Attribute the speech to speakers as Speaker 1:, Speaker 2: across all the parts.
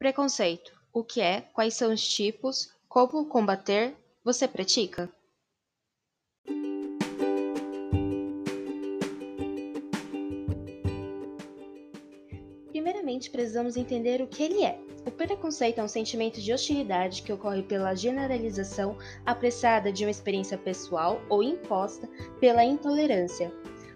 Speaker 1: Preconceito: o que é, quais são os tipos, como combater, você pratica? Primeiramente, precisamos entender o que ele é. O preconceito é um sentimento de hostilidade que ocorre pela generalização apressada de uma experiência pessoal ou imposta pela intolerância.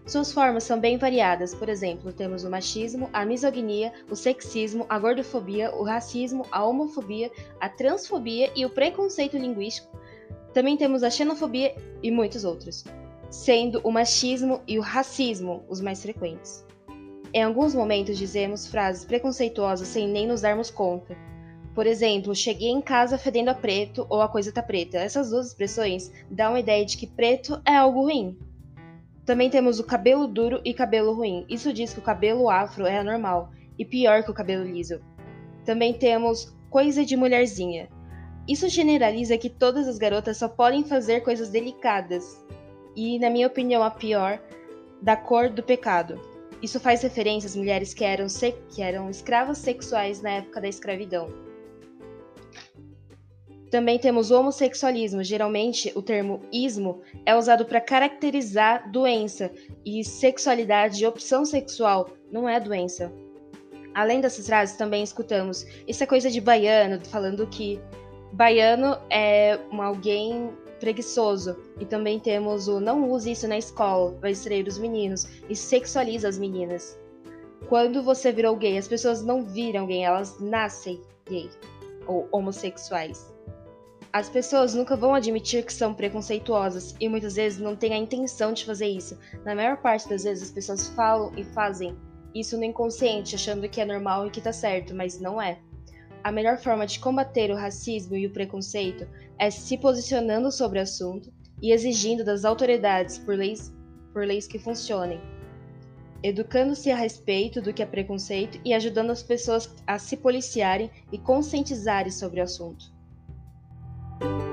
Speaker 1: Suas formas são bem variadas, por exemplo, temos o machismo, a misoginia, o sexismo, a gordofobia, o racismo, a homofobia, a transfobia e o preconceito linguístico. Também temos a xenofobia e muitos outros, sendo o machismo e o racismo os mais frequentes. Em alguns momentos dizemos frases preconceituosas sem nem nos darmos conta. Por exemplo, cheguei em casa fedendo a preto ou a coisa tá preta. Essas duas expressões dão a ideia de que preto é algo ruim. Também temos o cabelo duro e cabelo ruim. Isso diz que o cabelo afro é anormal e pior que o cabelo liso. Também temos coisa de mulherzinha. Isso generaliza que todas as garotas só podem fazer coisas delicadas. E, na minha opinião, a pior, da cor do pecado. Isso faz referência às mulheres que eram, que eram escravas sexuais na época da escravidão. Também temos o homossexualismo. Geralmente, o termo ismo é usado para caracterizar doença e sexualidade de opção sexual não é doença. Além dessas frases, também escutamos isso é coisa de baiano, falando que baiano é um alguém preguiçoso. E também temos o não use isso na escola, vai distrair os meninos e sexualiza as meninas. Quando você virou gay, as pessoas não viram gay, elas nascem gay ou homossexuais. As pessoas nunca vão admitir que são preconceituosas e muitas vezes não têm a intenção de fazer isso. Na maior parte das vezes, as pessoas falam e fazem isso no inconsciente, achando que é normal e que tá certo, mas não é. A melhor forma de combater o racismo e o preconceito é se posicionando sobre o assunto e exigindo das autoridades por leis, por leis que funcionem, educando-se a respeito do que é preconceito e ajudando as pessoas a se policiarem e conscientizarem sobre o assunto. Bye.